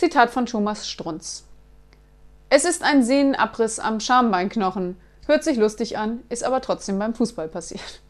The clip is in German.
Zitat von Thomas Strunz. Es ist ein Sehnenabriss am Schambeinknochen. Hört sich lustig an, ist aber trotzdem beim Fußball passiert.